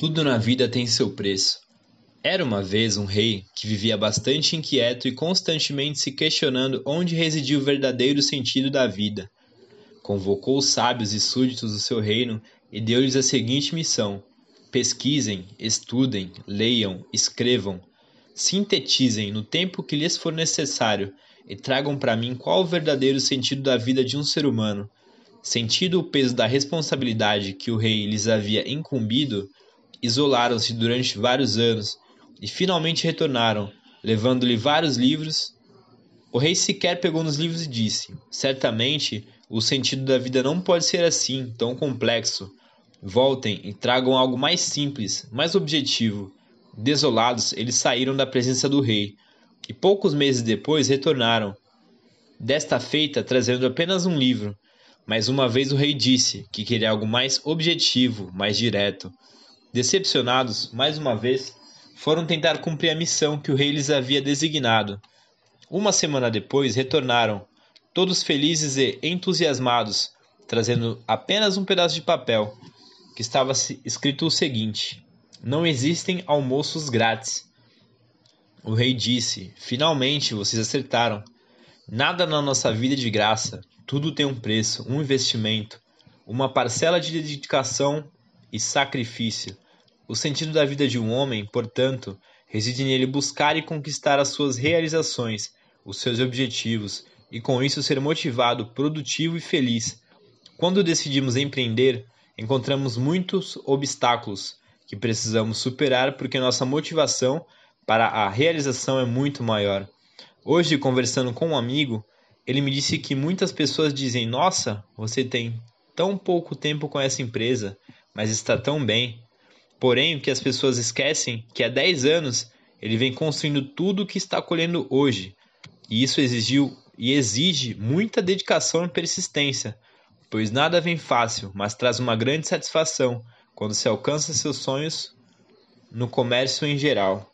Tudo na vida tem seu preço. Era uma vez um rei que vivia bastante inquieto e constantemente se questionando onde residia o verdadeiro sentido da vida. Convocou os sábios e súditos do seu reino e deu-lhes a seguinte missão: pesquisem, estudem, leiam, escrevam, sintetizem no tempo que lhes for necessário e tragam para mim qual o verdadeiro sentido da vida de um ser humano. Sentido o peso da responsabilidade que o rei lhes havia incumbido, isolaram-se durante vários anos e finalmente retornaram, levando-lhe vários livros. O rei sequer pegou nos livros e disse: Certamente o sentido da vida não pode ser assim, tão complexo. Voltem e tragam algo mais simples, mais objetivo. Desolados, eles saíram da presença do rei e poucos meses depois retornaram. Desta feita, trazendo apenas um livro. Mas uma vez o rei disse que queria algo mais objetivo, mais direto. Decepcionados, mais uma vez, foram tentar cumprir a missão que o rei lhes havia designado. Uma semana depois retornaram, todos felizes e entusiasmados, trazendo apenas um pedaço de papel, que estava escrito o seguinte: Não existem almoços grátis. O rei disse: Finalmente vocês acertaram. Nada na nossa vida é de graça, tudo tem um preço, um investimento, uma parcela de dedicação e sacrifício. O sentido da vida de um homem, portanto, reside nele buscar e conquistar as suas realizações, os seus objetivos, e com isso ser motivado, produtivo e feliz. Quando decidimos empreender, encontramos muitos obstáculos que precisamos superar porque nossa motivação para a realização é muito maior. Hoje, conversando com um amigo, ele me disse que muitas pessoas dizem: Nossa, você tem tão pouco tempo com essa empresa, mas está tão bem. Porém, o que as pessoas esquecem é que há 10 anos ele vem construindo tudo o que está colhendo hoje. E isso exigiu e exige muita dedicação e persistência, pois nada vem fácil, mas traz uma grande satisfação quando se alcança seus sonhos no comércio em geral.